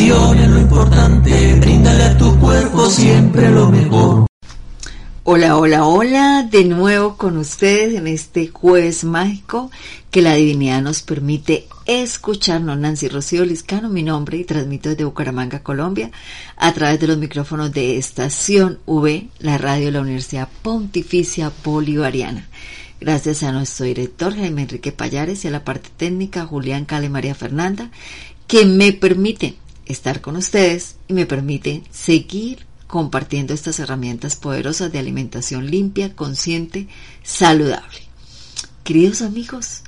Es lo importante, bríndale a tu cuerpo siempre lo mejor. Hola, hola, hola, de nuevo con ustedes en este jueves mágico que la divinidad nos permite escucharnos. Nancy Rocío Liscano, mi nombre, y transmito desde Bucaramanga, Colombia, a través de los micrófonos de Estación V, la radio de la Universidad Pontificia Bolivariana. Gracias a nuestro director Jaime Enrique Payares y a la parte técnica Julián Cale María Fernanda, que me permite estar con ustedes y me permite seguir compartiendo estas herramientas poderosas de alimentación limpia, consciente, saludable. Queridos amigos,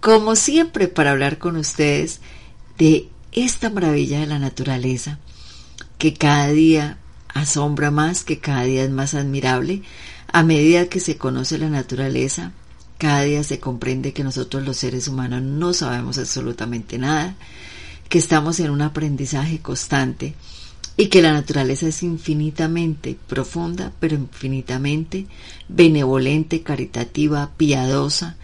como siempre para hablar con ustedes de esta maravilla de la naturaleza, que cada día asombra más, que cada día es más admirable, a medida que se conoce la naturaleza, cada día se comprende que nosotros los seres humanos no sabemos absolutamente nada, que estamos en un aprendizaje constante y que la naturaleza es infinitamente profunda, pero infinitamente benevolente, caritativa, piadosa,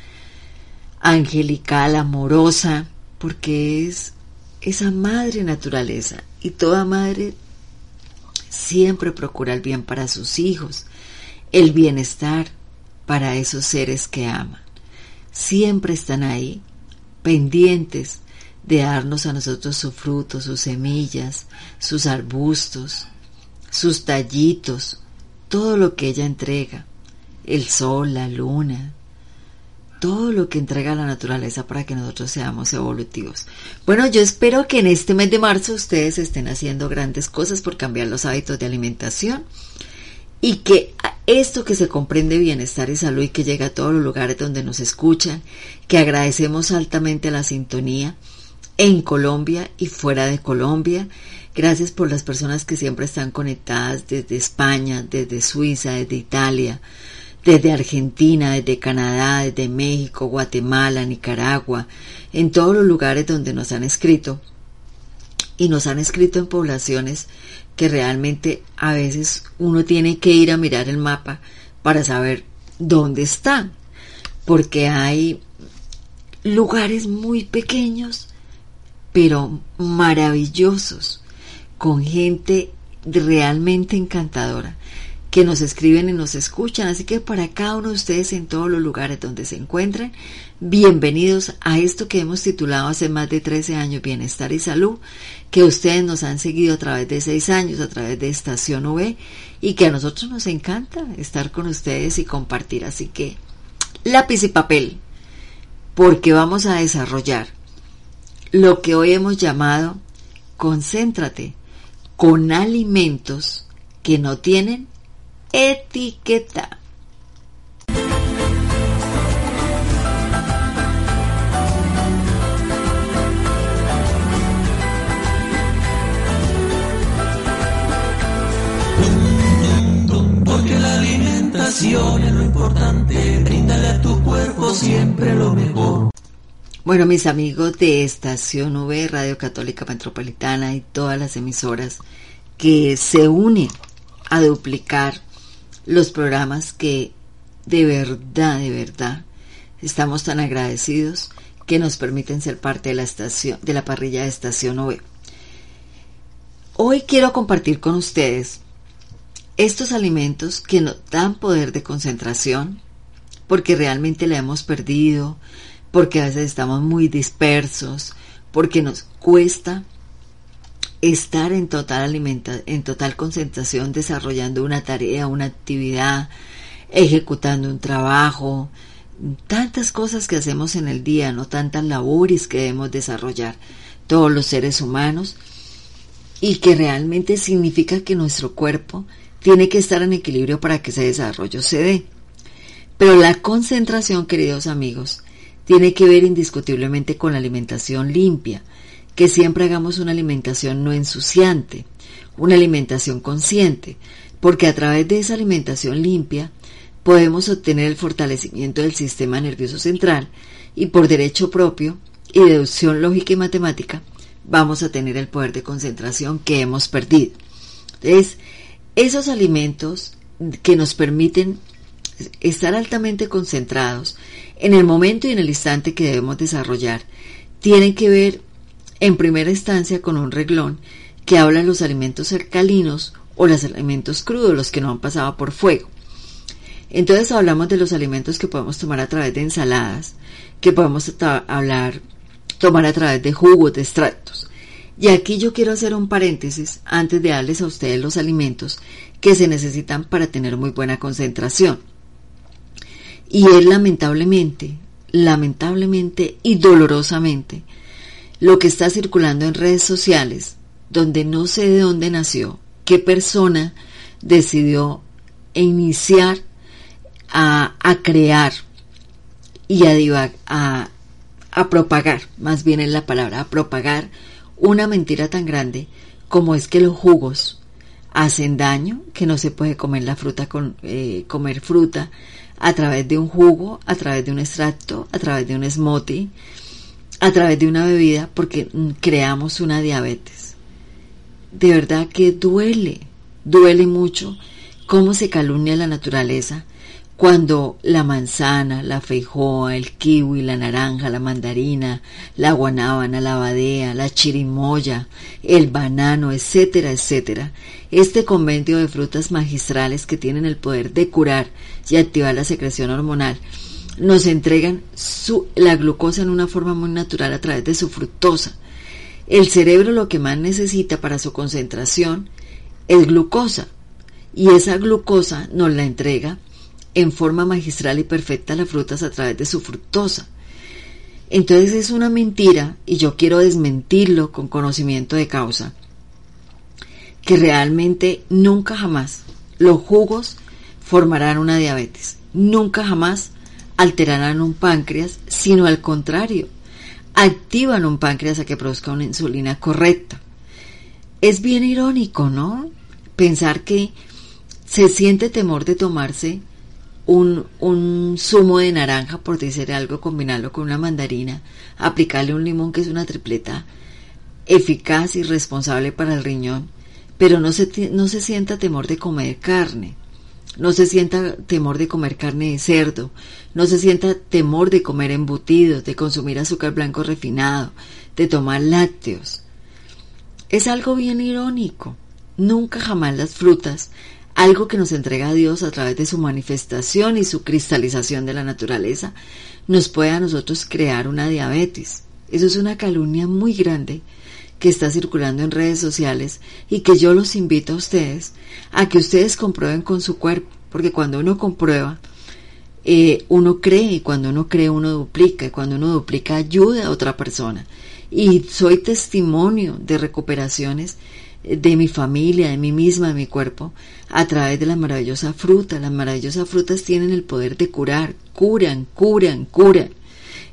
angelical, amorosa, porque es esa madre naturaleza y toda madre siempre procura el bien para sus hijos, el bienestar para esos seres que aman. Siempre están ahí, pendientes de darnos a nosotros su fruto, sus semillas, sus arbustos, sus tallitos, todo lo que ella entrega, el sol, la luna, todo lo que entrega la naturaleza para que nosotros seamos evolutivos. Bueno, yo espero que en este mes de marzo ustedes estén haciendo grandes cosas por cambiar los hábitos de alimentación y que esto que se comprende bienestar y salud y que llega a todos los lugares donde nos escuchan, que agradecemos altamente la sintonía, en Colombia y fuera de Colombia. Gracias por las personas que siempre están conectadas desde España, desde Suiza, desde Italia, desde Argentina, desde Canadá, desde México, Guatemala, Nicaragua, en todos los lugares donde nos han escrito. Y nos han escrito en poblaciones que realmente a veces uno tiene que ir a mirar el mapa para saber dónde están. Porque hay lugares muy pequeños pero maravillosos, con gente realmente encantadora, que nos escriben y nos escuchan. Así que para cada uno de ustedes en todos los lugares donde se encuentren, bienvenidos a esto que hemos titulado hace más de 13 años, Bienestar y Salud, que ustedes nos han seguido a través de seis años, a través de Estación V, y que a nosotros nos encanta estar con ustedes y compartir. Así que lápiz y papel, porque vamos a desarrollar lo que hoy hemos llamado concéntrate con alimentos que no tienen etiqueta. Porque la alimentación es lo importante, bríndale a tu cuerpo siempre lo mejor. Bueno, mis amigos de Estación V, Radio Católica Metropolitana y todas las emisoras que se unen a duplicar los programas que de verdad, de verdad, estamos tan agradecidos que nos permiten ser parte de la estación, de la parrilla de Estación V. Hoy quiero compartir con ustedes estos alimentos que nos dan poder de concentración, porque realmente la hemos perdido, porque a veces estamos muy dispersos, porque nos cuesta estar en total alimenta en total concentración desarrollando una tarea, una actividad, ejecutando un trabajo, tantas cosas que hacemos en el día, no tantas labores que debemos desarrollar todos los seres humanos y que realmente significa que nuestro cuerpo tiene que estar en equilibrio para que ese desarrollo se dé. Pero la concentración, queridos amigos, tiene que ver indiscutiblemente con la alimentación limpia, que siempre hagamos una alimentación no ensuciante, una alimentación consciente, porque a través de esa alimentación limpia podemos obtener el fortalecimiento del sistema nervioso central y por derecho propio y deducción lógica y matemática vamos a tener el poder de concentración que hemos perdido. Entonces, esos alimentos que nos permiten estar altamente concentrados en el momento y en el instante que debemos desarrollar tienen que ver en primera instancia con un reglón que habla de los alimentos alcalinos o los alimentos crudos, los que no han pasado por fuego. Entonces hablamos de los alimentos que podemos tomar a través de ensaladas, que podemos hablar, tomar a través de jugos, de extractos. Y aquí yo quiero hacer un paréntesis antes de darles a ustedes los alimentos que se necesitan para tener muy buena concentración. Y es lamentablemente, lamentablemente y dolorosamente lo que está circulando en redes sociales, donde no sé de dónde nació, qué persona decidió iniciar a, crear y a, a, a propagar, más bien es la palabra, a propagar una mentira tan grande como es que los jugos hacen daño, que no se puede comer la fruta con eh, comer fruta a través de un jugo, a través de un extracto, a través de un smoothie, a través de una bebida, porque mm, creamos una diabetes. De verdad que duele, duele mucho cómo se calumnia la naturaleza cuando la manzana, la feijoa, el kiwi, la naranja, la mandarina, la guanábana, la badea, la chirimoya, el banano, etcétera, etcétera, este convenio de frutas magistrales que tienen el poder de curar y activar la secreción hormonal, nos entregan su, la glucosa en una forma muy natural a través de su fructosa. El cerebro lo que más necesita para su concentración es glucosa y esa glucosa nos la entrega en forma magistral y perfecta las frutas a través de su fructosa. Entonces es una mentira, y yo quiero desmentirlo con conocimiento de causa, que realmente nunca jamás los jugos formarán una diabetes, nunca jamás alterarán un páncreas, sino al contrario, activan un páncreas a que produzca una insulina correcta. Es bien irónico, ¿no? Pensar que se siente temor de tomarse un, un zumo de naranja, por decir algo, combinarlo con una mandarina, aplicarle un limón que es una tripleta eficaz y responsable para el riñón, pero no se, no se sienta temor de comer carne, no se sienta temor de comer carne de cerdo, no se sienta temor de comer embutidos, de consumir azúcar blanco refinado, de tomar lácteos. Es algo bien irónico. Nunca jamás las frutas algo que nos entrega Dios a través de su manifestación y su cristalización de la naturaleza, nos puede a nosotros crear una diabetes. Eso es una calumnia muy grande que está circulando en redes sociales y que yo los invito a ustedes a que ustedes comprueben con su cuerpo, porque cuando uno comprueba, eh, uno cree y cuando uno cree uno duplica y cuando uno duplica ayuda a otra persona. Y soy testimonio de recuperaciones de mi familia, de mí misma, de mi cuerpo, a través de la maravillosa fruta. Las maravillosas frutas tienen el poder de curar, curan, curan, curan.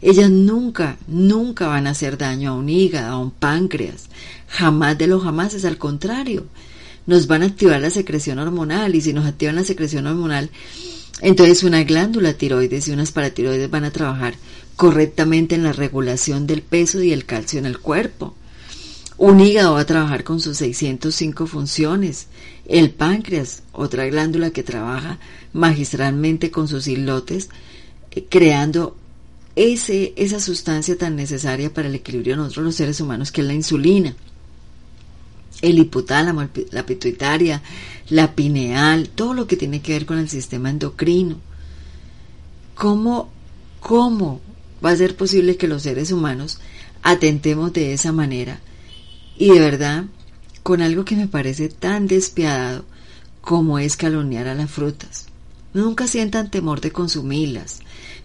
Ellas nunca, nunca van a hacer daño a un hígado, a un páncreas. Jamás de lo jamás, es al contrario. Nos van a activar la secreción hormonal y si nos activan la secreción hormonal, entonces una glándula tiroides y unas paratiroides van a trabajar correctamente en la regulación del peso y el calcio en el cuerpo. Un hígado va a trabajar con sus 605 funciones. El páncreas, otra glándula que trabaja magistralmente con sus islotes, eh, creando ese, esa sustancia tan necesaria para el equilibrio de nosotros los seres humanos, que es la insulina. El hipotálamo, la pituitaria, la pineal, todo lo que tiene que ver con el sistema endocrino. ¿Cómo, cómo va a ser posible que los seres humanos atentemos de esa manera? Y de verdad, con algo que me parece tan despiadado como es calumniar a las frutas. Nunca sientan temor de consumirlas,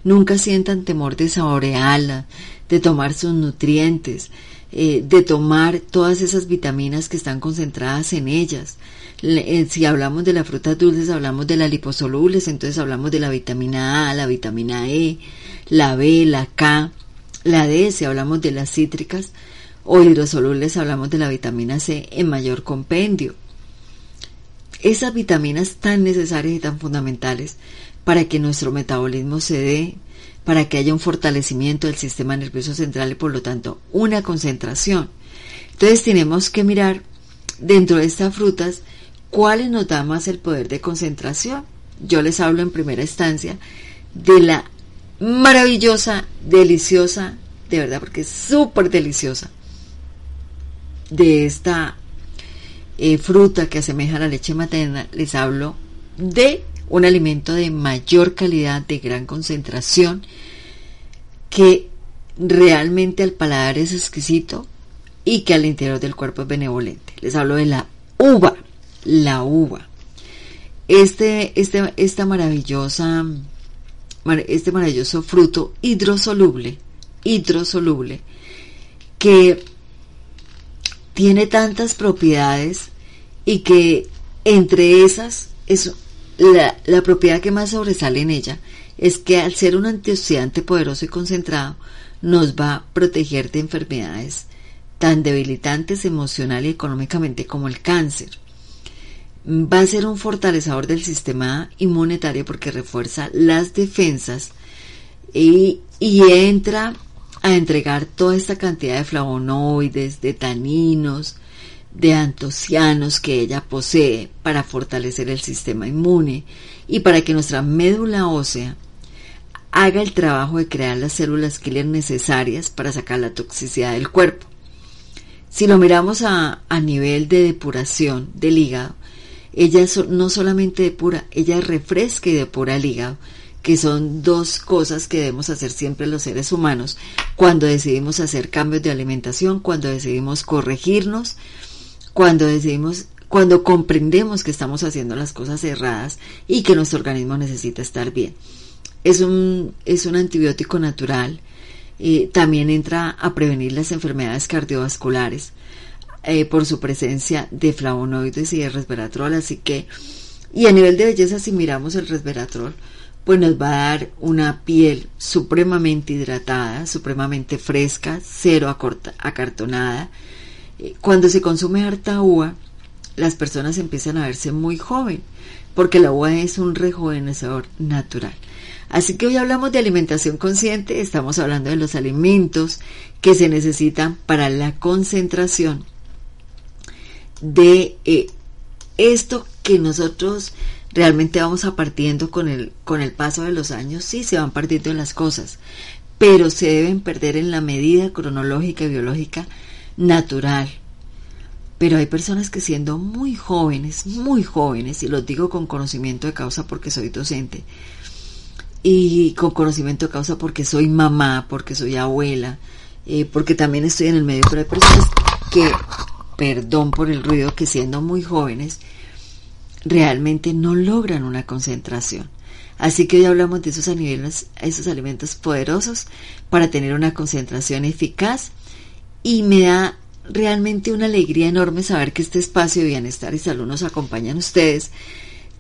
nunca sientan temor de saborearlas, de tomar sus nutrientes, eh, de tomar todas esas vitaminas que están concentradas en ellas. Eh, si hablamos de las frutas dulces, hablamos de las liposolubles, entonces hablamos de la vitamina A, la vitamina E, la B, la K, la D, si hablamos de las cítricas, o hidrosolubles hablamos de la vitamina C en mayor compendio. Esas vitaminas tan necesarias y tan fundamentales para que nuestro metabolismo se dé, para que haya un fortalecimiento del sistema nervioso central y por lo tanto una concentración. Entonces tenemos que mirar dentro de estas frutas cuáles nos da más el poder de concentración. Yo les hablo en primera instancia de la maravillosa, deliciosa, de verdad porque es súper deliciosa, de esta eh, fruta que asemeja a la leche materna, les hablo de un alimento de mayor calidad, de gran concentración, que realmente al paladar es exquisito y que al interior del cuerpo es benevolente. Les hablo de la uva, la uva. Este, este, esta maravillosa, este maravilloso fruto hidrosoluble, hidrosoluble, que tiene tantas propiedades y que entre esas es la, la propiedad que más sobresale en ella es que al ser un antioxidante poderoso y concentrado nos va a proteger de enfermedades tan debilitantes emocional y económicamente como el cáncer. Va a ser un fortalecedor del sistema inmunitario porque refuerza las defensas y, y entra a entregar toda esta cantidad de flavonoides, de taninos, de antocianos que ella posee para fortalecer el sistema inmune y para que nuestra médula ósea haga el trabajo de crear las células killer necesarias para sacar la toxicidad del cuerpo. Si lo miramos a, a nivel de depuración del hígado, ella no solamente depura, ella refresca y depura el hígado, que son dos cosas que debemos hacer siempre los seres humanos cuando decidimos hacer cambios de alimentación, cuando decidimos corregirnos, cuando decidimos cuando comprendemos que estamos haciendo las cosas erradas y que nuestro organismo necesita estar bien. Es un, es un antibiótico natural, eh, también entra a prevenir las enfermedades cardiovasculares eh, por su presencia de flavonoides y de resveratrol, así que, y a nivel de belleza, si miramos el resveratrol, pues nos va a dar una piel supremamente hidratada, supremamente fresca, cero acartonada. Eh, cuando se consume harta uva, las personas empiezan a verse muy joven, porque la uva es un rejuvenecedor natural. Así que hoy hablamos de alimentación consciente, estamos hablando de los alimentos que se necesitan para la concentración de eh, esto que nosotros realmente vamos a partiendo con el, con el paso de los años, sí se van partiendo las cosas, pero se deben perder en la medida cronológica y biológica natural. Pero hay personas que siendo muy jóvenes, muy jóvenes, y los digo con conocimiento de causa porque soy docente, y con conocimiento de causa porque soy mamá, porque soy abuela, eh, porque también estoy en el medio, pero hay personas que, perdón por el ruido, que siendo muy jóvenes, realmente no logran una concentración. Así que hoy hablamos de esos, esos alimentos poderosos para tener una concentración eficaz y me da realmente una alegría enorme saber que este espacio de bienestar y salud nos acompañan ustedes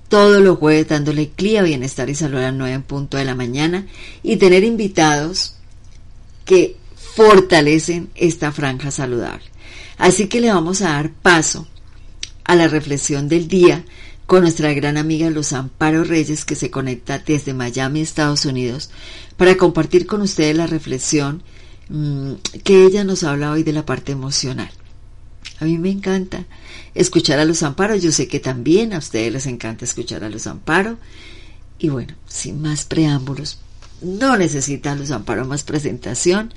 todos los jueves dándole clía, bienestar y salud a las 9 en punto de la mañana y tener invitados que fortalecen esta franja saludable. Así que le vamos a dar paso a la reflexión del día con nuestra gran amiga Luz Amparo Reyes que se conecta desde Miami, Estados Unidos, para compartir con ustedes la reflexión mm, que ella nos habla hoy de la parte emocional. A mí me encanta escuchar a Luz Amparo, yo sé que también a ustedes les encanta escuchar a Luz Amparo. Y bueno, sin más preámbulos, no necesita Luz Amparo más presentación,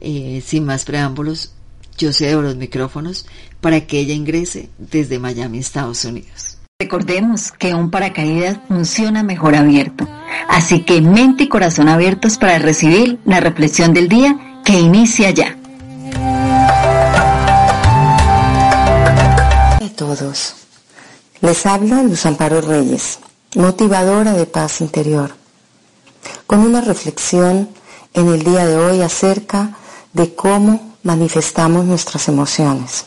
eh, sin más preámbulos, yo cedo los micrófonos para que ella ingrese desde Miami, Estados Unidos. Recordemos que un paracaídas funciona mejor abierto, así que mente y corazón abiertos para recibir la reflexión del día que inicia ya. A todos, les habla Luz Amparo Reyes, motivadora de paz interior, con una reflexión en el día de hoy acerca de cómo manifestamos nuestras emociones.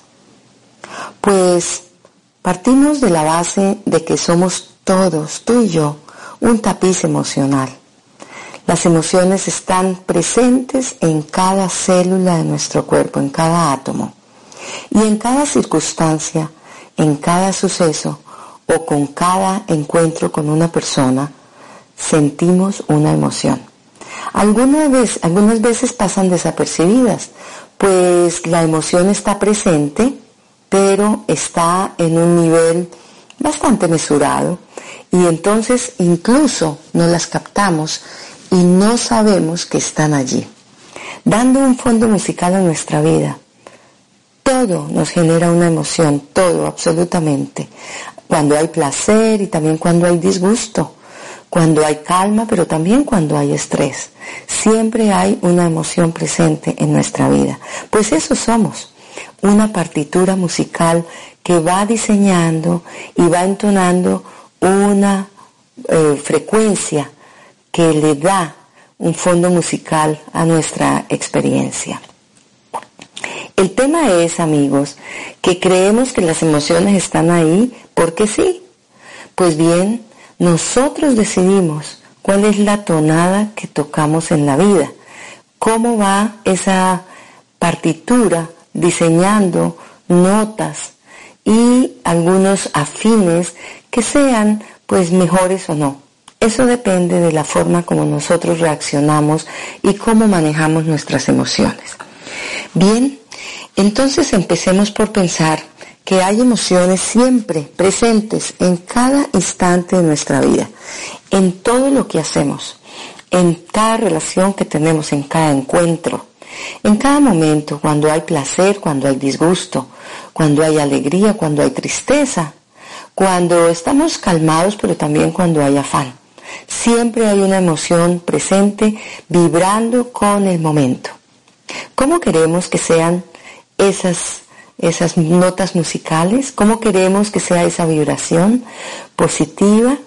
Pues Partimos de la base de que somos todos, tú y yo, un tapiz emocional. Las emociones están presentes en cada célula de nuestro cuerpo, en cada átomo. Y en cada circunstancia, en cada suceso o con cada encuentro con una persona, sentimos una emoción. Algunas veces, algunas veces pasan desapercibidas, pues la emoción está presente, pero está en un nivel bastante mesurado y entonces incluso no las captamos y no sabemos que están allí. Dando un fondo musical a nuestra vida, todo nos genera una emoción, todo, absolutamente. Cuando hay placer y también cuando hay disgusto, cuando hay calma, pero también cuando hay estrés. Siempre hay una emoción presente en nuestra vida. Pues eso somos, una partitura musical que va diseñando y va entonando una eh, frecuencia que le da un fondo musical a nuestra experiencia. El tema es, amigos, que creemos que las emociones están ahí porque sí. Pues bien, nosotros decidimos cuál es la tonada que tocamos en la vida, cómo va esa partitura diseñando notas y algunos afines que sean pues mejores o no. Eso depende de la forma como nosotros reaccionamos y cómo manejamos nuestras emociones. Bien, entonces empecemos por pensar que hay emociones siempre presentes en cada instante de nuestra vida, en todo lo que hacemos, en cada relación que tenemos, en cada encuentro, en cada momento, cuando hay placer, cuando hay disgusto, cuando hay alegría, cuando hay tristeza, cuando estamos calmados, pero también cuando hay afán. Siempre hay una emoción presente vibrando con el momento. ¿Cómo queremos que sean esas, esas notas musicales? ¿Cómo queremos que sea esa vibración positiva,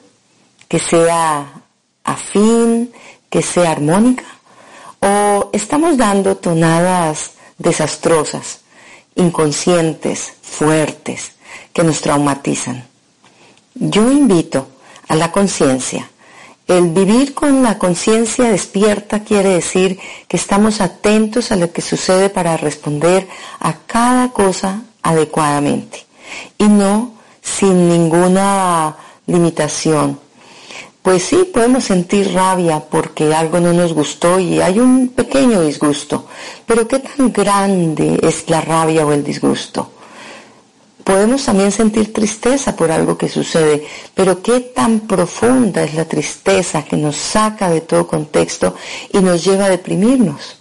que sea afín, que sea armónica? ¿O estamos dando tonadas desastrosas, inconscientes, fuertes, que nos traumatizan? Yo invito a la conciencia el vivir con la conciencia despierta quiere decir que estamos atentos a lo que sucede para responder a cada cosa adecuadamente y no sin ninguna limitación. Pues sí, podemos sentir rabia porque algo no nos gustó y hay un pequeño disgusto, pero ¿qué tan grande es la rabia o el disgusto? Podemos también sentir tristeza por algo que sucede, pero qué tan profunda es la tristeza que nos saca de todo contexto y nos lleva a deprimirnos.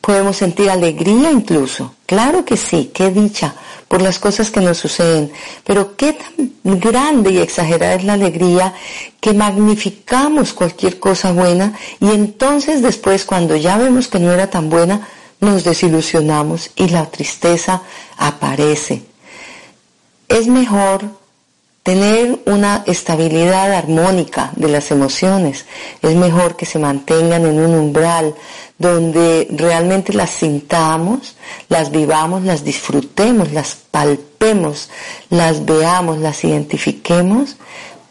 Podemos sentir alegría incluso, claro que sí, qué dicha por las cosas que nos suceden, pero qué tan grande y exagerada es la alegría que magnificamos cualquier cosa buena y entonces después cuando ya vemos que no era tan buena, nos desilusionamos y la tristeza aparece. Es mejor tener una estabilidad armónica de las emociones. Es mejor que se mantengan en un umbral donde realmente las sintamos, las vivamos, las disfrutemos, las palpemos, las veamos, las identifiquemos,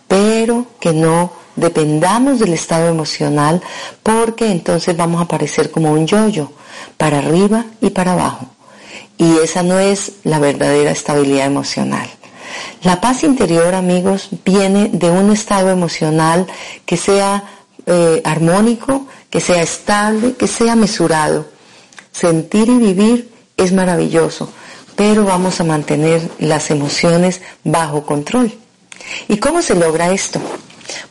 pero que no dependamos del estado emocional porque entonces vamos a parecer como un yoyo, para arriba y para abajo y esa no es la verdadera estabilidad emocional. La paz interior, amigos, viene de un estado emocional que sea eh, armónico, que sea estable, que sea mesurado. Sentir y vivir es maravilloso, pero vamos a mantener las emociones bajo control. ¿Y cómo se logra esto?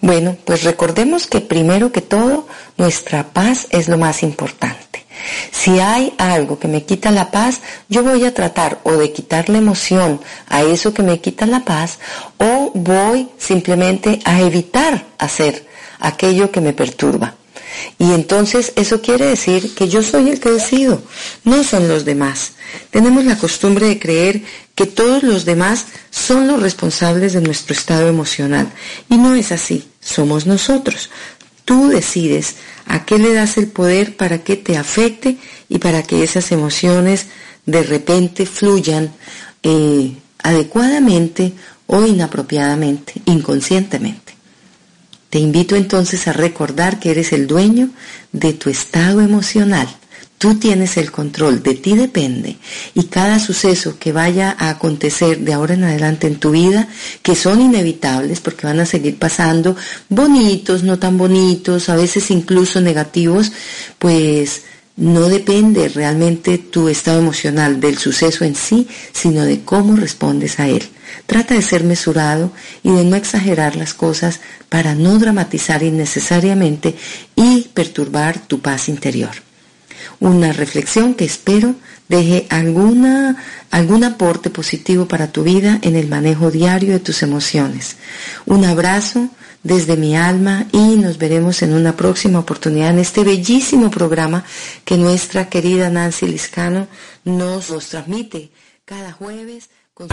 Bueno, pues recordemos que primero que todo, nuestra paz es lo más importante. Si hay algo que me quita la paz, yo voy a tratar o de quitar la emoción a eso que me quita la paz o voy simplemente a evitar hacer aquello que me perturba. Y entonces eso quiere decir que yo soy el que decido, no son los demás. Tenemos la costumbre de creer que todos los demás son los responsables de nuestro estado emocional. Y no es así, somos nosotros. Tú decides a qué le das el poder para que te afecte y para que esas emociones de repente fluyan eh, adecuadamente o inapropiadamente, inconscientemente. Te invito entonces a recordar que eres el dueño de tu estado emocional. Tú tienes el control, de ti depende. Y cada suceso que vaya a acontecer de ahora en adelante en tu vida, que son inevitables porque van a seguir pasando, bonitos, no tan bonitos, a veces incluso negativos, pues no depende realmente tu estado emocional del suceso en sí, sino de cómo respondes a él. Trata de ser mesurado y de no exagerar las cosas para no dramatizar innecesariamente y perturbar tu paz interior una reflexión que espero deje alguna, algún aporte positivo para tu vida en el manejo diario de tus emociones. Un abrazo desde mi alma y nos veremos en una próxima oportunidad en este bellísimo programa que nuestra querida Nancy Liscano nos, transmite cada jueves. Con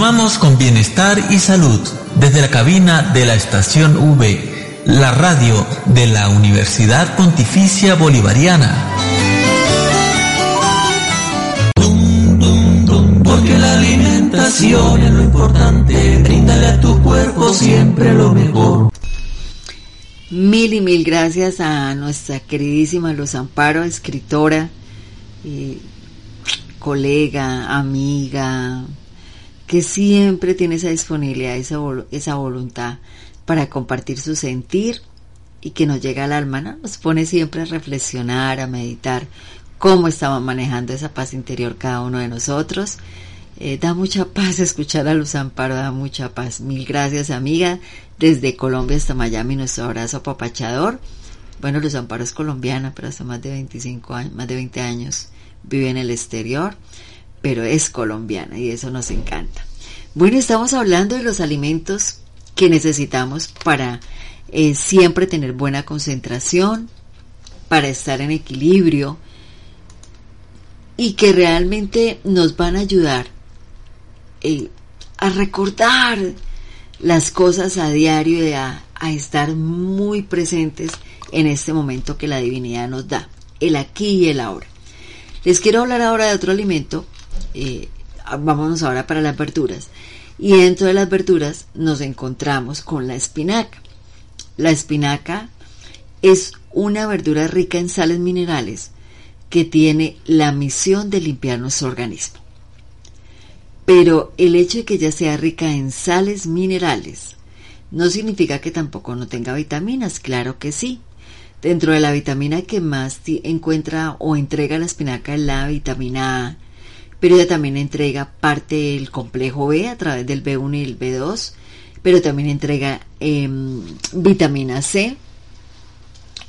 Continuamos con bienestar y salud desde la cabina de la estación V, la radio de la Universidad Pontificia Bolivariana. Porque la alimentación es lo importante, bríndale a tu cuerpo siempre lo mejor. Mil y mil gracias a nuestra queridísima Luz Amparo, escritora, y colega, amiga, que siempre tiene esa disponibilidad, esa, esa voluntad para compartir su sentir y que nos llega al alma, ¿no? nos pone siempre a reflexionar, a meditar cómo estamos manejando esa paz interior cada uno de nosotros. Eh, da mucha paz escuchar a Luz Amparo, da mucha paz. Mil gracias, amiga. Desde Colombia hasta Miami, nuestro abrazo apapachador. Bueno, Luz Amparo es colombiana, pero hace más de 25 años, más de 20 años vive en el exterior pero es colombiana y eso nos encanta. Bueno, estamos hablando de los alimentos que necesitamos para eh, siempre tener buena concentración, para estar en equilibrio y que realmente nos van a ayudar eh, a recordar las cosas a diario y a, a estar muy presentes en este momento que la divinidad nos da, el aquí y el ahora. Les quiero hablar ahora de otro alimento eh, vámonos ahora para las verduras. Y dentro de las verduras nos encontramos con la espinaca. La espinaca es una verdura rica en sales minerales que tiene la misión de limpiar nuestro organismo. Pero el hecho de que ella sea rica en sales minerales no significa que tampoco no tenga vitaminas, claro que sí. Dentro de la vitamina que más encuentra o entrega la espinaca es la vitamina A, pero ella también entrega parte del complejo B a través del B1 y el B2, pero también entrega em, vitamina C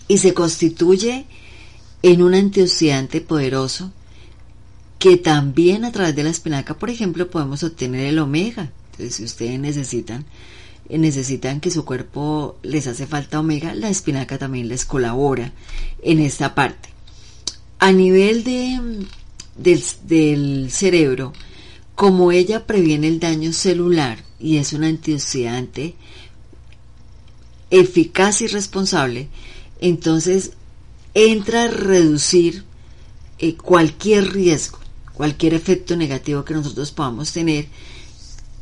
y se constituye en un antioxidante poderoso que también a través de la espinaca, por ejemplo, podemos obtener el omega. Entonces, si ustedes necesitan necesitan que su cuerpo les hace falta omega, la espinaca también les colabora en esta parte. A nivel de del, cerebro, como ella previene el daño celular y es un antioxidante eficaz y responsable, entonces entra a reducir eh, cualquier riesgo, cualquier efecto negativo que nosotros podamos tener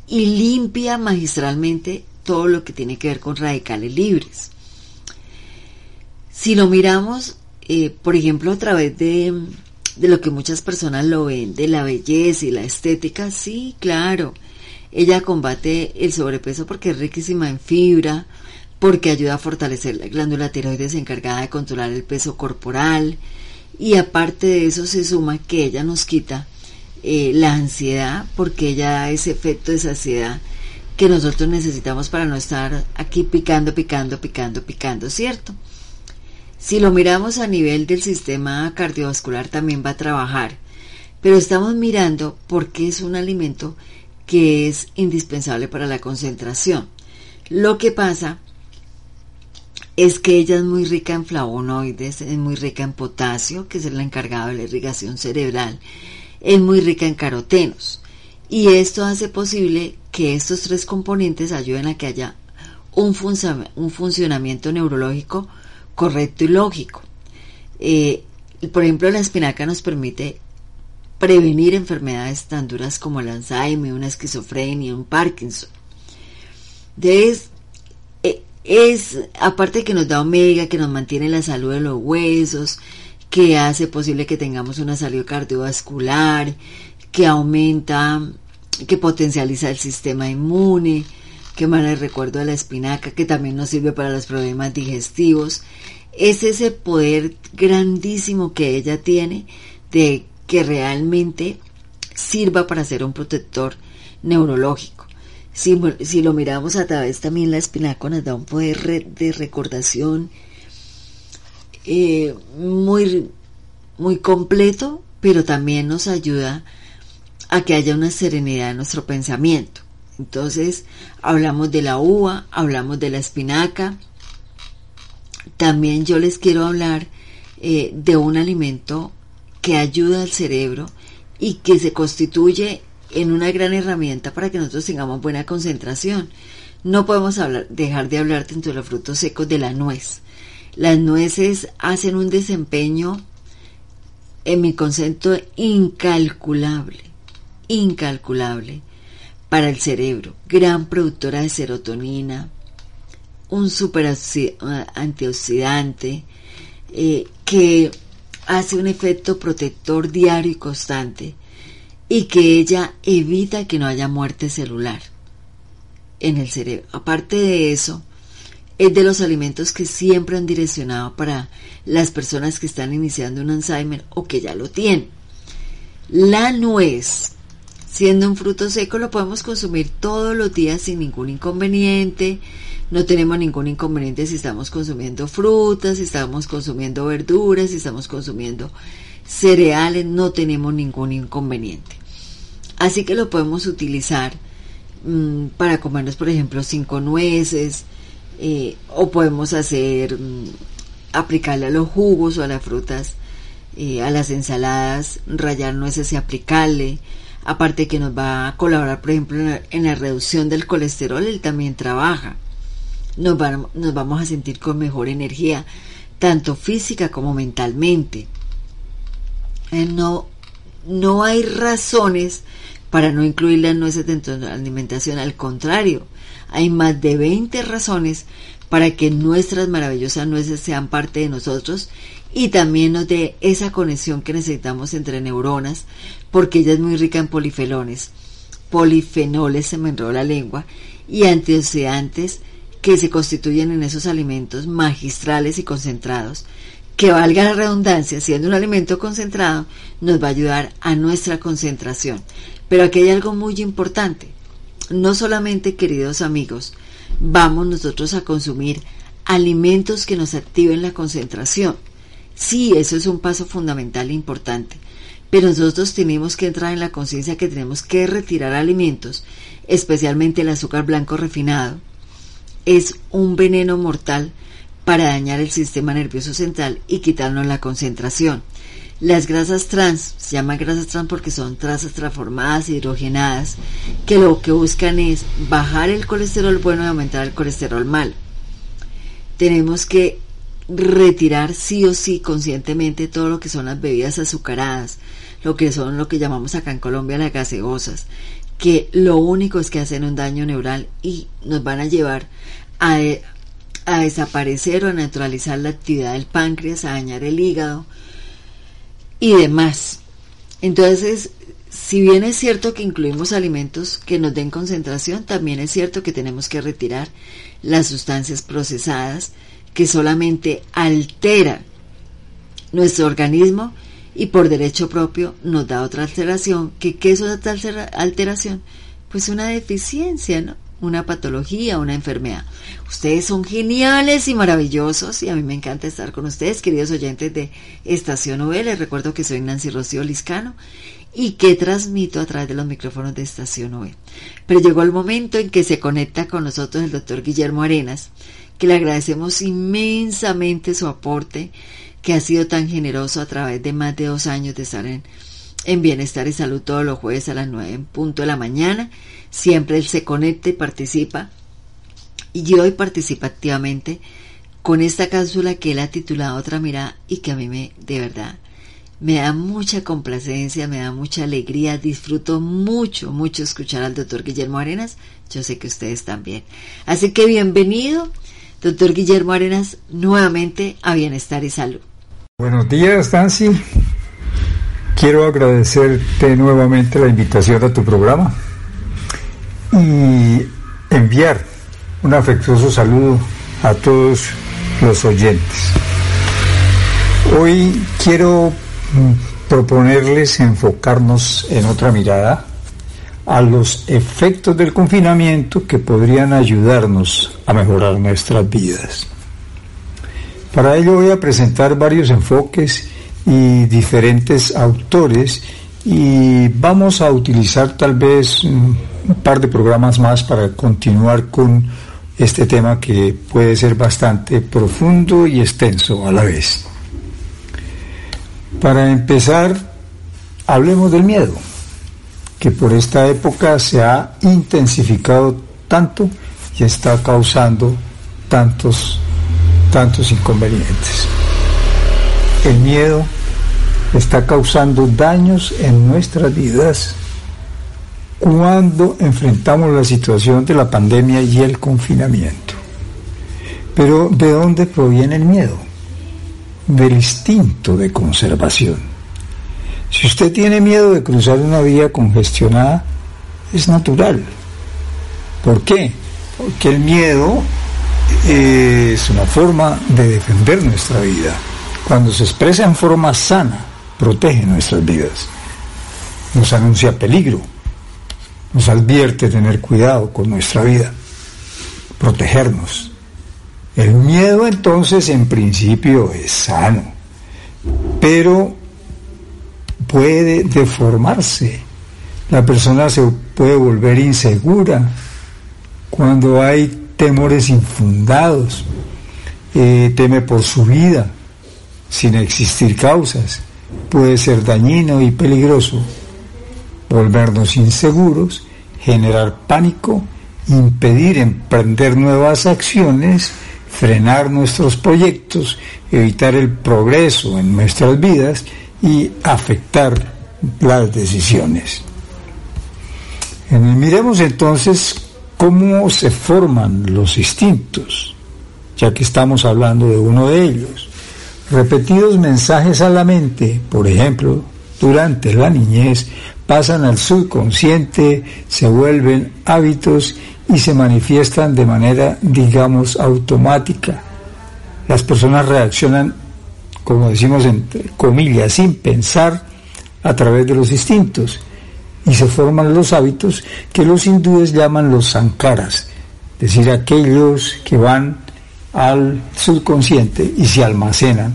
y limpia magistralmente todo lo que tiene que ver con radicales libres. Si lo miramos, eh, por ejemplo, a través de de lo que muchas personas lo ven, de la belleza y la estética, sí, claro. Ella combate el sobrepeso porque es riquísima en fibra, porque ayuda a fortalecer la glándula tiroides encargada de controlar el peso corporal y aparte de eso se suma que ella nos quita eh, la ansiedad porque ella da ese efecto de saciedad que nosotros necesitamos para no estar aquí picando, picando, picando, picando, ¿cierto? Si lo miramos a nivel del sistema cardiovascular también va a trabajar, pero estamos mirando porque es un alimento que es indispensable para la concentración. Lo que pasa es que ella es muy rica en flavonoides, es muy rica en potasio, que es el encargado de la irrigación cerebral, es muy rica en carotenos. Y esto hace posible que estos tres componentes ayuden a que haya un, un funcionamiento neurológico correcto y lógico. Eh, por ejemplo, la espinaca nos permite prevenir enfermedades tan duras como el Alzheimer, una esquizofrenia, un Parkinson. Entonces, eh, es, aparte que nos da omega, que nos mantiene la salud de los huesos, que hace posible que tengamos una salud cardiovascular, que aumenta, que potencializa el sistema inmune, que mal recuerdo de la espinaca, que también nos sirve para los problemas digestivos. Es ese poder grandísimo que ella tiene de que realmente sirva para ser un protector neurológico. Si, lo miramos a través también la espinaca nos da un poder de recordación eh, muy, muy completo, pero también nos ayuda a que haya una serenidad en nuestro pensamiento. Entonces, hablamos de la uva, hablamos de la espinaca. También yo les quiero hablar eh, de un alimento que ayuda al cerebro y que se constituye en una gran herramienta para que nosotros tengamos buena concentración. No podemos hablar, dejar de hablar dentro de los frutos secos de la nuez. Las nueces hacen un desempeño, en mi concepto, incalculable, incalculable para el cerebro. Gran productora de serotonina, un super antioxidante eh, que hace un efecto protector diario y constante y que ella evita que no haya muerte celular en el cerebro. Aparte de eso, es de los alimentos que siempre han direccionado para las personas que están iniciando un Alzheimer o que ya lo tienen. La nuez, siendo un fruto seco, lo podemos consumir todos los días sin ningún inconveniente no tenemos ningún inconveniente si estamos consumiendo frutas, si estamos consumiendo verduras, si estamos consumiendo cereales, no tenemos ningún inconveniente. Así que lo podemos utilizar mm, para comernos, por ejemplo, cinco nueces, eh, o podemos hacer, mm, aplicarle a los jugos o a las frutas, eh, a las ensaladas, rallar nueces y aplicarle. Aparte que nos va a colaborar, por ejemplo, en la reducción del colesterol, él también trabaja nos, nos vamos a sentir con mejor energía, tanto física como mentalmente. Eh, no, no hay razones para no incluir las nueces dentro de la alimentación, al contrario, hay más de 20 razones para que nuestras maravillosas nueces sean parte de nosotros y también nos dé esa conexión que necesitamos entre neuronas, porque ella es muy rica en polifenoles, polifenoles, se me enrolla la lengua, y antioxidantes que se constituyen en esos alimentos magistrales y concentrados, que valga la redundancia, siendo un alimento concentrado, nos va a ayudar a nuestra concentración. Pero aquí hay algo muy importante. No solamente, queridos amigos, vamos nosotros a consumir alimentos que nos activen la concentración. Sí, eso es un paso fundamental e importante. Pero nosotros tenemos que entrar en la conciencia que tenemos que retirar alimentos, especialmente el azúcar blanco refinado, es un veneno mortal para dañar el sistema nervioso central y quitarnos la concentración. Las grasas trans, se llaman grasas trans porque son trazas transformadas, hidrogenadas, que lo que buscan es bajar el colesterol bueno y aumentar el colesterol mal. Tenemos que retirar sí o sí conscientemente todo lo que son las bebidas azucaradas, lo que son lo que llamamos acá en Colombia las gaseosas, que lo único es que hacen un daño neural y nos van a llevar a, a desaparecer o a neutralizar la actividad del páncreas, a dañar el hígado y demás. Entonces, si bien es cierto que incluimos alimentos que nos den concentración, también es cierto que tenemos que retirar las sustancias procesadas que solamente alteran nuestro organismo y por derecho propio nos da otra alteración, que ¿qué es otra alteración? Pues una deficiencia, ¿no? Una patología, una enfermedad. Ustedes son geniales y maravillosos y a mí me encanta estar con ustedes, queridos oyentes de Estación V. Les recuerdo que soy Nancy Rocío Liscano y que transmito a través de los micrófonos de Estación V. Pero llegó el momento en que se conecta con nosotros el doctor Guillermo Arenas, que le agradecemos inmensamente su aporte que ha sido tan generoso a través de más de dos años de estar en, en Bienestar y Salud todos los jueves a las 9 en punto de la mañana. Siempre él se conecta y participa. Y hoy participa activamente con esta cápsula que él ha titulado Otra Mirada y que a mí me, de verdad, me da mucha complacencia, me da mucha alegría, disfruto mucho, mucho escuchar al doctor Guillermo Arenas, yo sé que ustedes también. Así que bienvenido, doctor Guillermo Arenas, nuevamente a Bienestar y Salud. Buenos días, Nancy. Quiero agradecerte nuevamente la invitación a tu programa y enviar un afectuoso saludo a todos los oyentes. Hoy quiero mm, proponerles enfocarnos en otra mirada a los efectos del confinamiento que podrían ayudarnos a mejorar nuestras vidas. Para ello voy a presentar varios enfoques y diferentes autores y vamos a utilizar tal vez un par de programas más para continuar con este tema que puede ser bastante profundo y extenso a la vez. Para empezar, hablemos del miedo, que por esta época se ha intensificado tanto y está causando tantos, tantos inconvenientes. El miedo está causando daños en nuestras vidas cuando enfrentamos la situación de la pandemia y el confinamiento. Pero ¿de dónde proviene el miedo? Del instinto de conservación. Si usted tiene miedo de cruzar una vía congestionada, es natural. ¿Por qué? Porque el miedo es una forma de defender nuestra vida cuando se expresa en forma sana, protege nuestras vidas. Nos anuncia peligro, nos advierte tener cuidado con nuestra vida, protegernos. El miedo entonces en principio es sano, pero puede deformarse. La persona se puede volver insegura cuando hay temores infundados, eh, teme por su vida, sin existir causas, puede ser dañino y peligroso, volvernos inseguros, generar pánico, impedir emprender nuevas acciones, frenar nuestros proyectos, evitar el progreso en nuestras vidas y afectar las decisiones. Miremos entonces cómo se forman los instintos, ya que estamos hablando de uno de ellos repetidos mensajes a la mente, por ejemplo, durante la niñez, pasan al subconsciente, se vuelven hábitos y se manifiestan de manera, digamos, automática. Las personas reaccionan, como decimos entre comillas, sin pensar a través de los instintos y se forman los hábitos que los hindúes llaman los sankaras, es decir, aquellos que van al subconsciente y se almacenan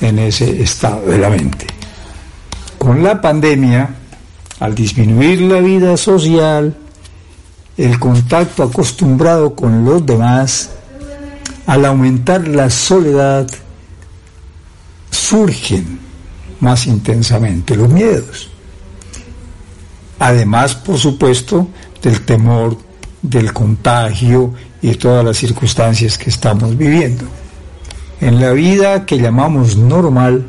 en ese estado de la mente. Con la pandemia, al disminuir la vida social, el contacto acostumbrado con los demás, al aumentar la soledad, surgen más intensamente los miedos. Además, por supuesto, del temor del contagio y todas las circunstancias que estamos viviendo. En la vida que llamamos normal,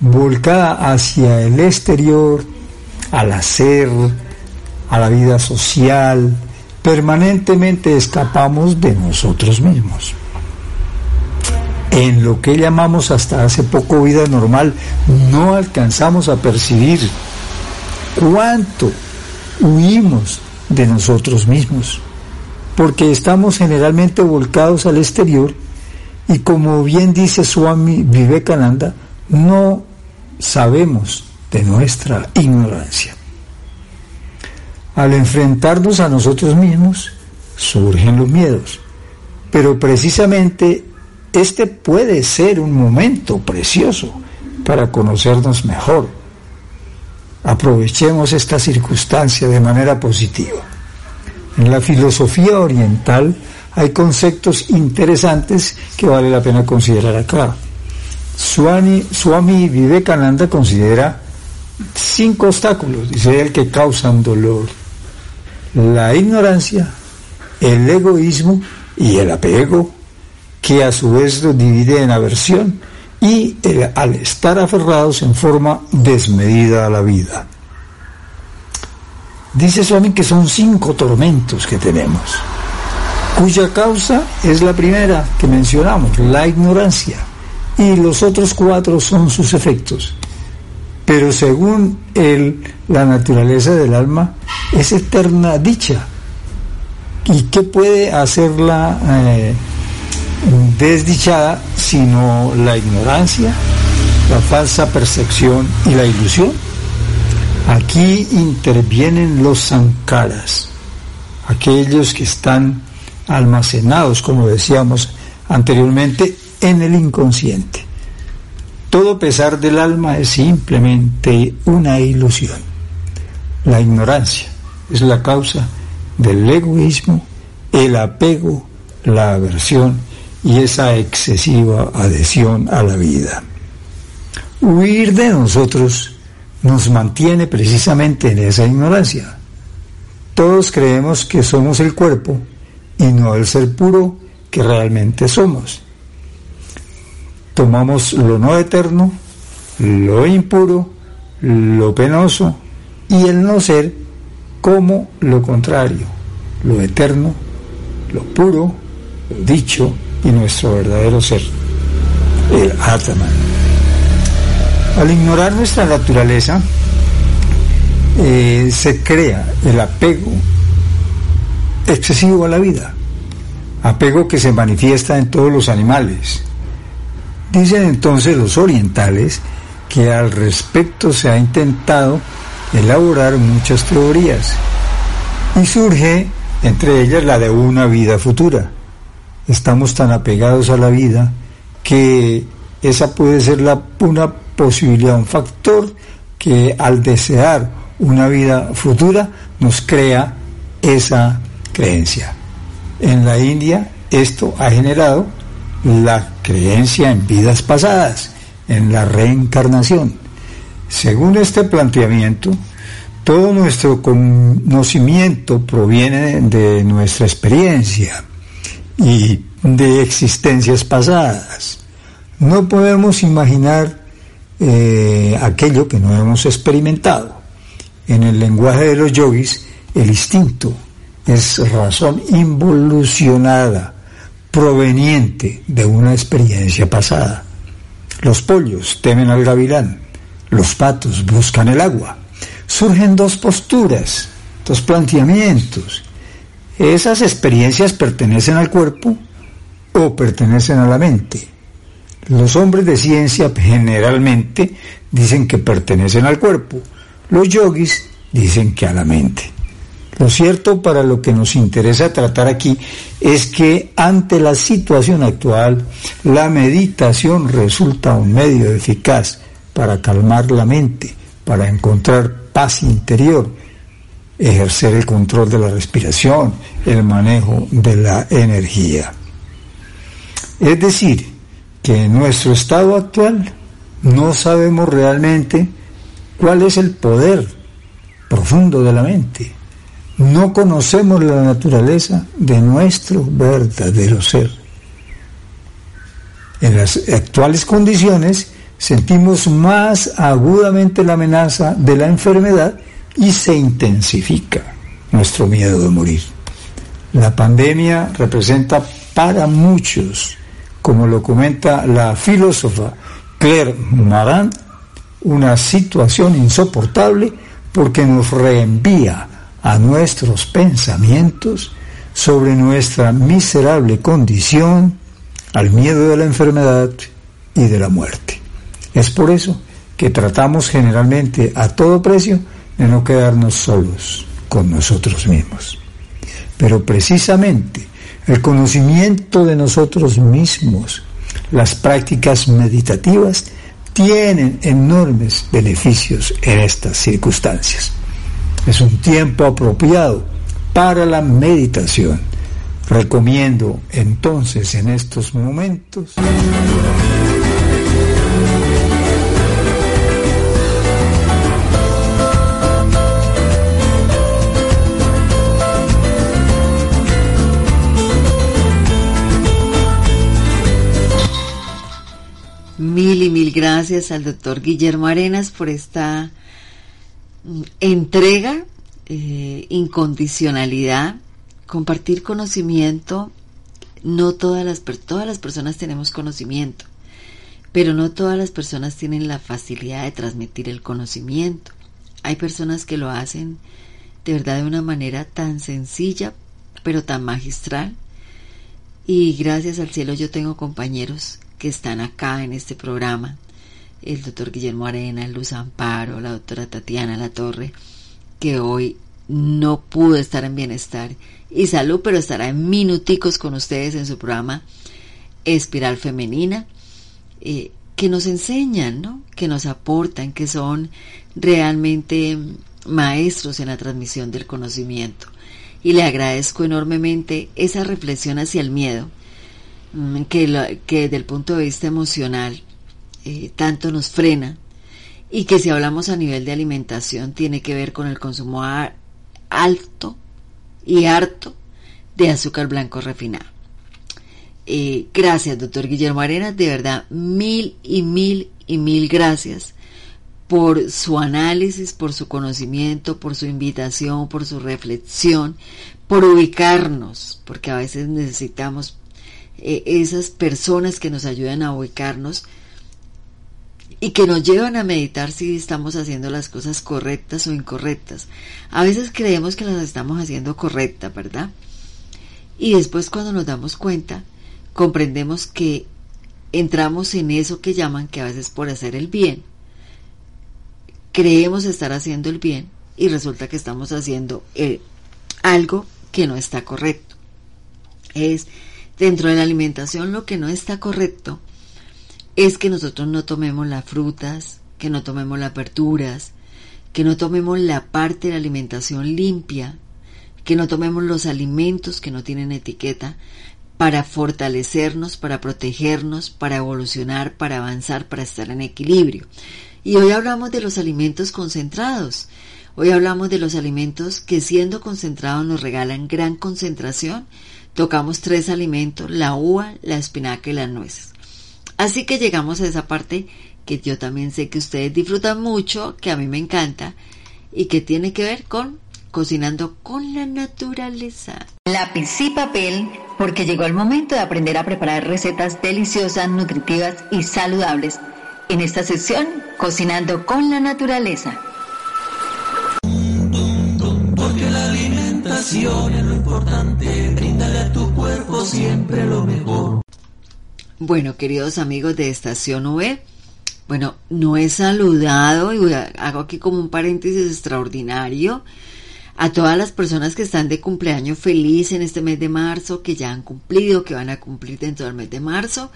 volcada hacia el exterior, al hacer, a la vida social, permanentemente escapamos de nosotros mismos. En lo que llamamos hasta hace poco vida normal, no alcanzamos a percibir cuánto huimos de nosotros mismos, porque estamos generalmente volcados al exterior y como bien dice Swami Vivekananda, no sabemos de nuestra ignorancia. Al enfrentarnos a nosotros mismos, surgen los miedos. Pero precisamente este puede ser un momento precioso para conocernos mejor. Aprovechemos esta circunstancia de manera positiva. En la filosofía oriental hay conceptos interesantes que vale la pena considerar acá. Swami, Swami Vivekananda considera cinco obstáculos, dice él, que causan dolor. La ignorancia, el egoísmo y el apego, que a su vez lo divide en aversión y el, al estar aferrados en forma desmedida a la vida. Dice Swami que son cinco tormentos que tenemos, cuya causa es la primera que mencionamos, la ignorancia, y los otros cuatro son sus efectos. Pero según él, la naturaleza del alma es eterna dicha. ¿Y qué puede hacerla eh, desdichada sino la ignorancia, la falsa percepción y la ilusión? Aquí intervienen los sankaras, aquellos que están almacenados, como decíamos anteriormente, en el inconsciente. Todo pesar del alma es simplemente una ilusión. La ignorancia es la causa del egoísmo, el apego, la aversión y esa excesiva adhesión a la vida. Huir de nosotros nos mantiene precisamente en esa ignorancia. Todos creemos que somos el cuerpo y no el ser puro que realmente somos. Tomamos lo no eterno, lo impuro, lo penoso y el no ser como lo contrario, lo eterno, lo puro, lo dicho y nuestro verdadero ser, el Atman. Al ignorar nuestra naturaleza, eh, se crea el apego excesivo a la vida, apego que se manifiesta en todos los animales. Dicen entonces los orientales que al respecto se ha intentado elaborar muchas teorías y surge entre ellas la de una vida futura. Estamos tan apegados a la vida que esa puede ser la, una posibilidad, un factor que al desear una vida futura nos crea esa creencia. En la India esto ha generado la creencia en vidas pasadas, en la reencarnación. Según este planteamiento, todo nuestro conocimiento proviene de nuestra experiencia y de existencias pasadas. No podemos imaginar eh, aquello que no hemos experimentado. En el lenguaje de los yogis, el instinto es razón involucionada, proveniente de una experiencia pasada. Los pollos temen al gavilán, los patos buscan el agua. Surgen dos posturas, dos planteamientos. ¿Esas experiencias pertenecen al cuerpo o pertenecen a la mente? Los hombres de ciencia generalmente dicen que pertenecen al cuerpo, los yogis dicen que a la mente. Lo cierto para lo que nos interesa tratar aquí es que ante la situación actual, la meditación resulta un medio eficaz para calmar la mente, para encontrar paz interior, ejercer el control de la respiración, el manejo de la energía. Es decir, que en nuestro estado actual no sabemos realmente cuál es el poder profundo de la mente. No conocemos la naturaleza de nuestro verdadero ser. En las actuales condiciones sentimos más agudamente la amenaza de la enfermedad y se intensifica nuestro miedo de morir. La pandemia representa para muchos como lo comenta la filósofa Claire Maran, una situación insoportable porque nos reenvía a nuestros pensamientos sobre nuestra miserable condición, al miedo de la enfermedad y de la muerte. Es por eso que tratamos generalmente a todo precio de no quedarnos solos con nosotros mismos. Pero precisamente el conocimiento de nosotros mismos, las prácticas meditativas tienen enormes beneficios en estas circunstancias. Es un tiempo apropiado para la meditación. Recomiendo entonces en estos momentos Mil y mil gracias al doctor Guillermo Arenas por esta mm, entrega, eh, incondicionalidad, compartir conocimiento. No todas las, todas las personas tenemos conocimiento, pero no todas las personas tienen la facilidad de transmitir el conocimiento. Hay personas que lo hacen de verdad de una manera tan sencilla, pero tan magistral. Y gracias al cielo yo tengo compañeros que están acá en este programa, el doctor Guillermo Arena, Luz Amparo, la doctora Tatiana La Torre, que hoy no pudo estar en bienestar y salud, pero estará en minuticos con ustedes en su programa Espiral Femenina, eh, que nos enseñan, ¿no? que nos aportan, que son realmente maestros en la transmisión del conocimiento. Y le agradezco enormemente esa reflexión hacia el miedo Mm, que, que desde el punto de vista emocional eh, tanto nos frena y que si hablamos a nivel de alimentación tiene que ver con el consumo alto y harto de azúcar blanco refinado. Eh, gracias, doctor Guillermo Arenas, de verdad, mil y mil y mil gracias por su análisis, por su conocimiento, por su invitación, por su reflexión, por ubicarnos, porque a veces necesitamos eh, esas personas que nos ayudan a ubicarnos y que nos llevan a meditar si estamos haciendo las cosas correctas o incorrectas. A veces creemos que las estamos haciendo correctas, ¿verdad? Y después cuando nos damos cuenta, comprendemos que entramos en eso que llaman que a veces por hacer el bien, creemos estar haciendo el bien y resulta que estamos haciendo eh, algo que no está correcto. Es dentro de la alimentación lo que no está correcto es que nosotros no tomemos las frutas, que no tomemos las verduras, que no tomemos la parte de la alimentación limpia, que no tomemos los alimentos que no tienen etiqueta para fortalecernos, para protegernos, para evolucionar, para avanzar, para estar en equilibrio. Y hoy hablamos de los alimentos concentrados. Hoy hablamos de los alimentos que siendo concentrados nos regalan gran concentración tocamos tres alimentos, la uva, la espinaca y las nueces. Así que llegamos a esa parte que yo también sé que ustedes disfrutan mucho, que a mí me encanta y que tiene que ver con cocinando con la naturaleza. Lápiz y papel, porque llegó el momento de aprender a preparar recetas deliciosas, nutritivas y saludables. En esta sección, cocinando con la naturaleza. Bueno, queridos amigos de Estación V, bueno, no he saludado y hago aquí como un paréntesis extraordinario a todas las personas que están de cumpleaños feliz en este mes de marzo, que ya han cumplido, que van a cumplir dentro del mes de marzo.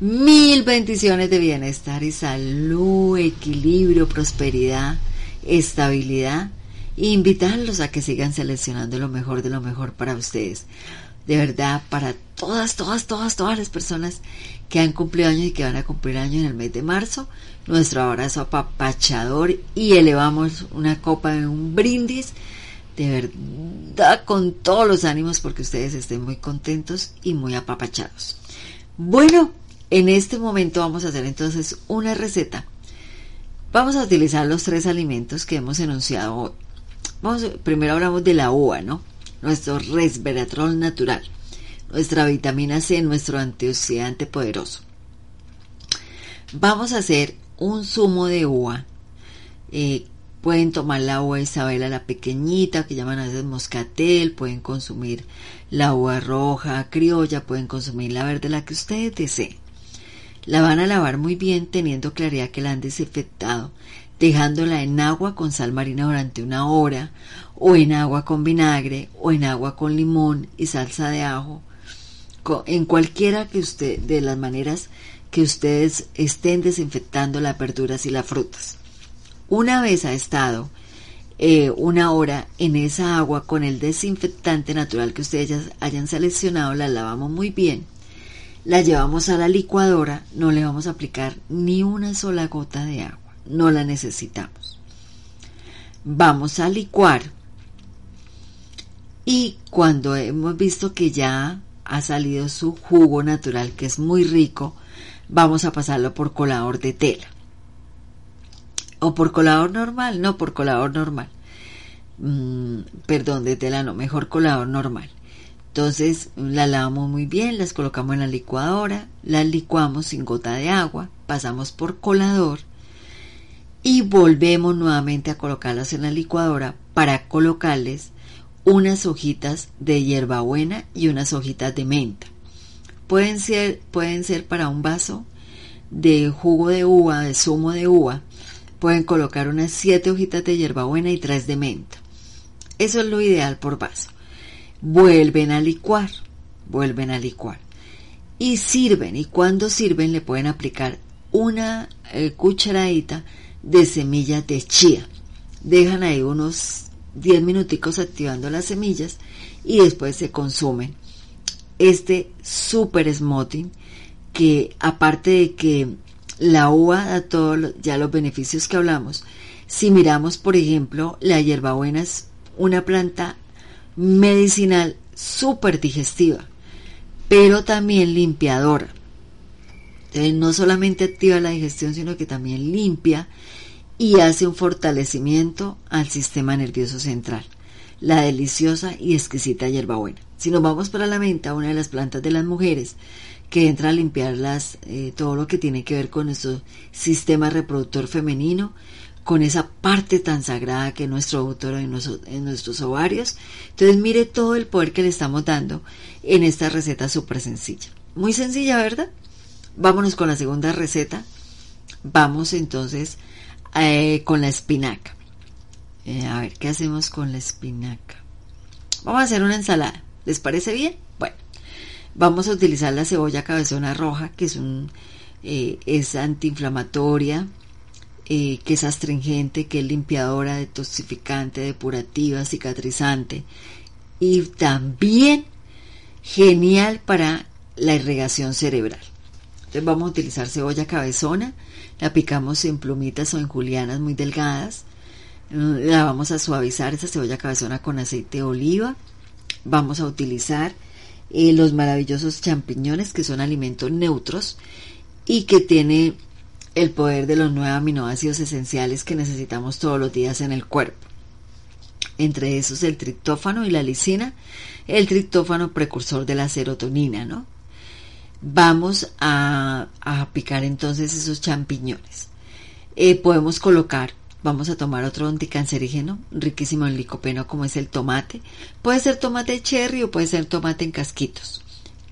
Mil bendiciones de bienestar y salud, equilibrio, prosperidad, estabilidad invitarlos a que sigan seleccionando lo mejor de lo mejor para ustedes. De verdad, para todas, todas, todas, todas las personas que han cumplido años y que van a cumplir años en el mes de marzo, nuestro abrazo apapachador y elevamos una copa en un brindis de verdad con todos los ánimos porque ustedes estén muy contentos y muy apapachados. Bueno, en este momento vamos a hacer entonces una receta. Vamos a utilizar los tres alimentos que hemos enunciado hoy. Primero hablamos de la uva, ¿no? Nuestro resveratrol natural, nuestra vitamina C, nuestro antioxidante poderoso. Vamos a hacer un zumo de uva. Eh, pueden tomar la uva Isabela, la pequeñita, que llaman a veces moscatel, pueden consumir la uva roja, criolla, pueden consumir la verde, la que ustedes deseen. La van a lavar muy bien teniendo claridad que la han desinfectado dejándola en agua con sal marina durante una hora, o en agua con vinagre, o en agua con limón y salsa de ajo, en cualquiera que usted, de las maneras que ustedes estén desinfectando las verduras y las frutas. Una vez ha estado eh, una hora en esa agua con el desinfectante natural que ustedes hayan seleccionado, la lavamos muy bien, la llevamos a la licuadora, no le vamos a aplicar ni una sola gota de agua no la necesitamos. Vamos a licuar y cuando hemos visto que ya ha salido su jugo natural, que es muy rico, vamos a pasarlo por colador de tela. O por colador normal, no por colador normal. Mm, perdón, de tela no, mejor colador normal. Entonces la lavamos muy bien, las colocamos en la licuadora, las licuamos sin gota de agua, pasamos por colador y volvemos nuevamente a colocarlas en la licuadora para colocarles unas hojitas de hierbabuena y unas hojitas de menta. Pueden ser, pueden ser para un vaso de jugo de uva, de zumo de uva. Pueden colocar unas siete hojitas de hierbabuena y tres de menta. Eso es lo ideal por vaso. Vuelven a licuar, vuelven a licuar. Y sirven, y cuando sirven le pueden aplicar una eh, cucharadita de semillas de chía. Dejan ahí unos 10 minuticos activando las semillas y después se consumen. Este super smoking que aparte de que la uva da todos ya los beneficios que hablamos, si miramos por ejemplo la hierbabuena es una planta medicinal súper digestiva, pero también limpiadora. Entonces no solamente activa la digestión, sino que también limpia y hace un fortalecimiento al sistema nervioso central. La deliciosa y exquisita hierbabuena. Si nos vamos para la menta, una de las plantas de las mujeres que entra a limpiar eh, todo lo que tiene que ver con nuestro sistema reproductor femenino, con esa parte tan sagrada que es nuestro útero en, en nuestros ovarios. Entonces mire todo el poder que le estamos dando en esta receta súper sencilla. Muy sencilla, ¿verdad? Vámonos con la segunda receta. Vamos entonces eh, con la espinaca. Eh, a ver, ¿qué hacemos con la espinaca? Vamos a hacer una ensalada. ¿Les parece bien? Bueno, vamos a utilizar la cebolla cabezona roja, que es un eh, es antiinflamatoria, que es astringente, que es limpiadora, detoxificante, depurativa, cicatrizante y también genial para la irrigación cerebral. Entonces vamos a utilizar cebolla cabezona, la picamos en plumitas o en julianas muy delgadas. Mm, la vamos a suavizar esa cebolla cabezona con aceite de oliva. Vamos a utilizar eh, los maravillosos champiñones que son alimentos neutros y que tienen el poder de los nueve aminoácidos esenciales que necesitamos todos los días en el cuerpo. Entre esos el triptófano y la lisina, el triptófano precursor de la serotonina, ¿no? Vamos a, picar entonces esos champiñones. Eh, podemos colocar, vamos a tomar otro anticancerígeno riquísimo en licopeno como es el tomate. Puede ser tomate cherry o puede ser tomate en casquitos.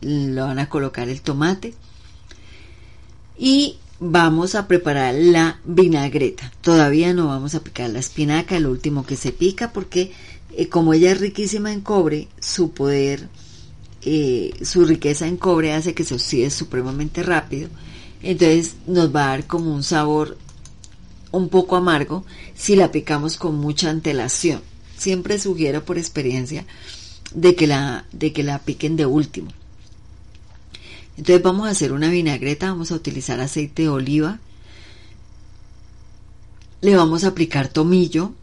Lo van a colocar el tomate. Y vamos a preparar la vinagreta. Todavía no vamos a picar la espinaca, el último que se pica, porque eh, como ella es riquísima en cobre, su poder eh, su riqueza en cobre hace que se oxide supremamente rápido. Entonces nos va a dar como un sabor un poco amargo si la picamos con mucha antelación. Siempre sugiero por experiencia de que la, de que la piquen de último. Entonces vamos a hacer una vinagreta, vamos a utilizar aceite de oliva, le vamos a aplicar tomillo,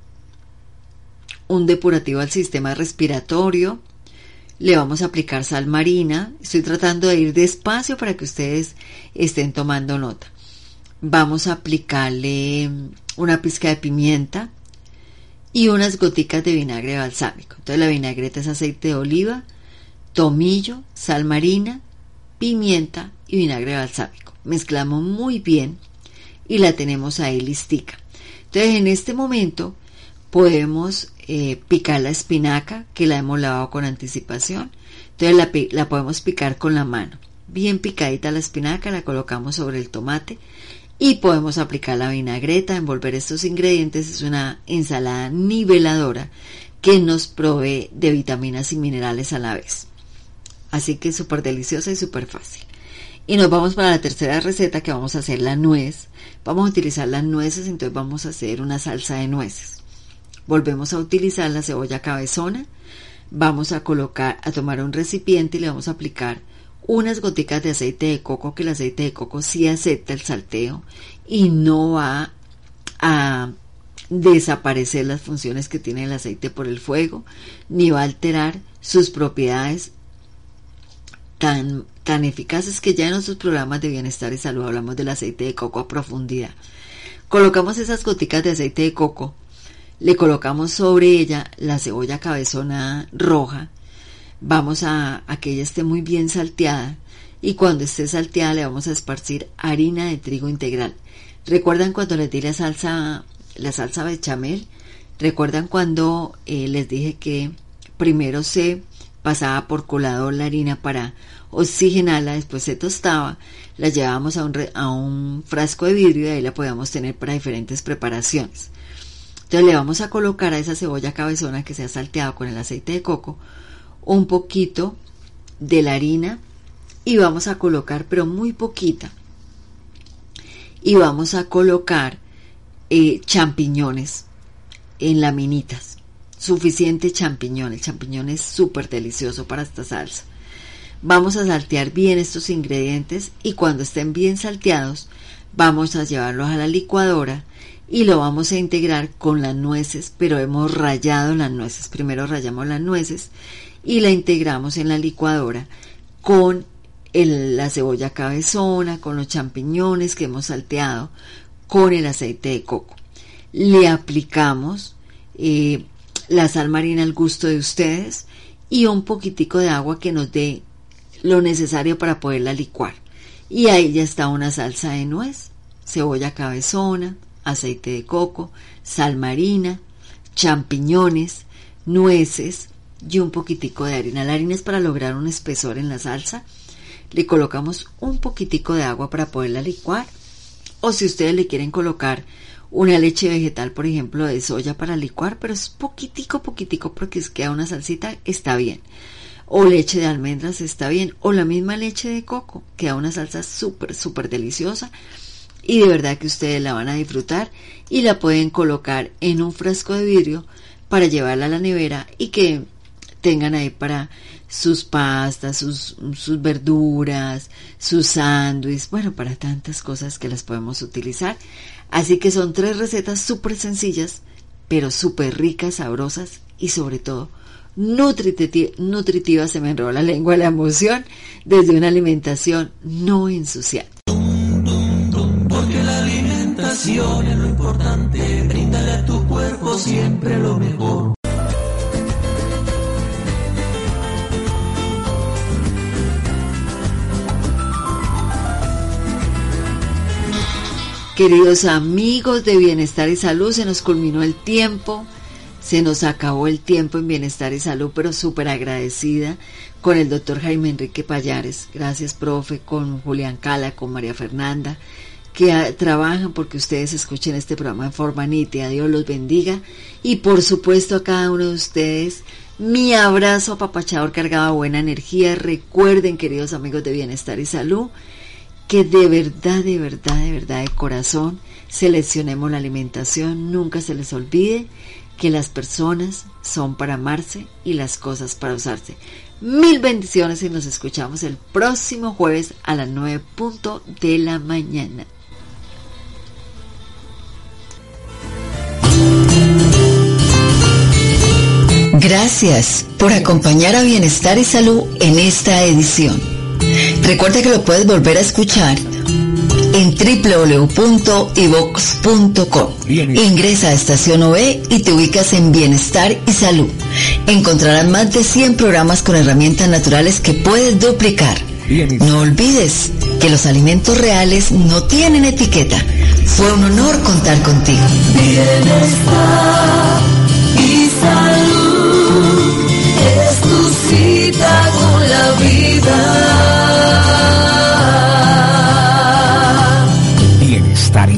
un depurativo al sistema respiratorio, le vamos a aplicar sal marina. Estoy tratando de ir despacio para que ustedes estén tomando nota. Vamos a aplicarle una pizca de pimienta y unas goticas de vinagre balsámico. Entonces la vinagreta es aceite de oliva, tomillo, sal marina, pimienta y vinagre balsámico. Mezclamos muy bien y la tenemos ahí listica. Entonces en este momento podemos eh, picar la espinaca que la hemos lavado con anticipación. Entonces la, la podemos picar con la mano. Bien picadita la espinaca, la colocamos sobre el tomate y podemos aplicar la vinagreta, envolver estos ingredientes. Es una ensalada niveladora que nos provee de vitaminas y minerales a la vez. Así que súper deliciosa y súper fácil. Y nos vamos para la tercera receta que vamos a hacer la nuez. Vamos a utilizar las nueces, entonces vamos a hacer una salsa de nueces. Volvemos a utilizar la cebolla cabezona. Vamos a colocar, a tomar un recipiente y le vamos a aplicar unas goticas de aceite de coco, que el aceite de coco sí acepta el salteo y no va a desaparecer las funciones que tiene el aceite por el fuego, ni va a alterar sus propiedades tan tan eficaces que ya en nuestros programas de bienestar y salud hablamos del aceite de coco a profundidad. Colocamos esas goticas de aceite de coco, le colocamos sobre ella la cebolla cabezona roja, vamos a, que ella esté muy bien salteada y cuando esté salteada le vamos a esparcir harina de trigo integral. ¿Recuerdan cuando les di la salsa, la salsa bechamel? ¿Recuerdan cuando eh, les dije que primero se pasaba por colador la harina para oxigenarla, después se tostaba, la llevábamos a un, a un frasco de vidrio y ahí la podíamos tener para diferentes preparaciones. Entonces le vamos a colocar a esa cebolla cabezona que se ha salteado con el aceite de coco un poquito de la harina y vamos a colocar, pero muy poquita, y vamos a colocar eh, champiñones en laminitas. Suficiente champiñón. El champiñón es súper delicioso para esta salsa. Vamos a saltear bien estos ingredientes y cuando estén bien salteados, vamos a llevarlos a la licuadora y lo vamos a integrar con las nueces, pero hemos rayado las nueces. Primero rayamos las nueces y la integramos en la licuadora con la cebolla cabezona, con los champiñones que hemos salteado, con el aceite de coco. Le aplicamos eh, la sal marina al gusto de ustedes y un poquitico de agua que nos dé lo necesario para poderla licuar. Y ahí ya está una salsa de nuez, cebolla cabezona, aceite de coco, sal marina, champiñones, nueces y un poquitico de harina. La harina es para lograr un espesor en la salsa le colocamos un poquitico de agua para poderla licuar. O si ustedes le quieren colocar una leche vegetal, por ejemplo, de soya para licuar, pero es poquitico, poquitico porque queda una salsita, está bien. O leche de almendras está bien. O la misma leche de coco, queda una salsa súper, súper deliciosa. Y de verdad que ustedes la van a disfrutar y la pueden colocar en un frasco de vidrio para llevarla a la nevera y que tengan ahí para sus pastas, sus, sus verduras, sus sándwiches, bueno, para tantas cosas que las podemos utilizar. Así que son tres recetas súper sencillas, pero súper ricas, sabrosas y sobre todo nutritivas, se me enrolla la lengua la emoción, desde una alimentación no ensuciada. Porque la alimentación es lo importante, bríndale a tu cuerpo siempre lo mejor. Queridos amigos de Bienestar y Salud, se nos culminó el tiempo, se nos acabó el tiempo en Bienestar y Salud, pero súper agradecida con el doctor Jaime Enrique Payares. Gracias, profe, con Julián Cala, con María Fernanda, que trabajan porque ustedes escuchen este programa en forma nítida. Dios los bendiga. Y por supuesto a cada uno de ustedes, mi abrazo apapachador cargado de buena energía. Recuerden, queridos amigos de Bienestar y Salud, que de verdad, de verdad, de verdad, de corazón, seleccionemos la alimentación, nunca se les olvide que las personas son para amarse y las cosas para usarse. Mil bendiciones y nos escuchamos el próximo jueves a las 9 punto de la mañana. Gracias por acompañar a Bienestar y Salud en esta edición. Recuerda que lo puedes volver a escuchar en www.ivox.com. Ingresa a Estación OE y te ubicas en Bienestar y Salud. Encontrarás más de 100 programas con herramientas naturales que puedes duplicar. No olvides que los alimentos reales no tienen etiqueta. Fue un honor contar contigo. Bienestar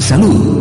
salud.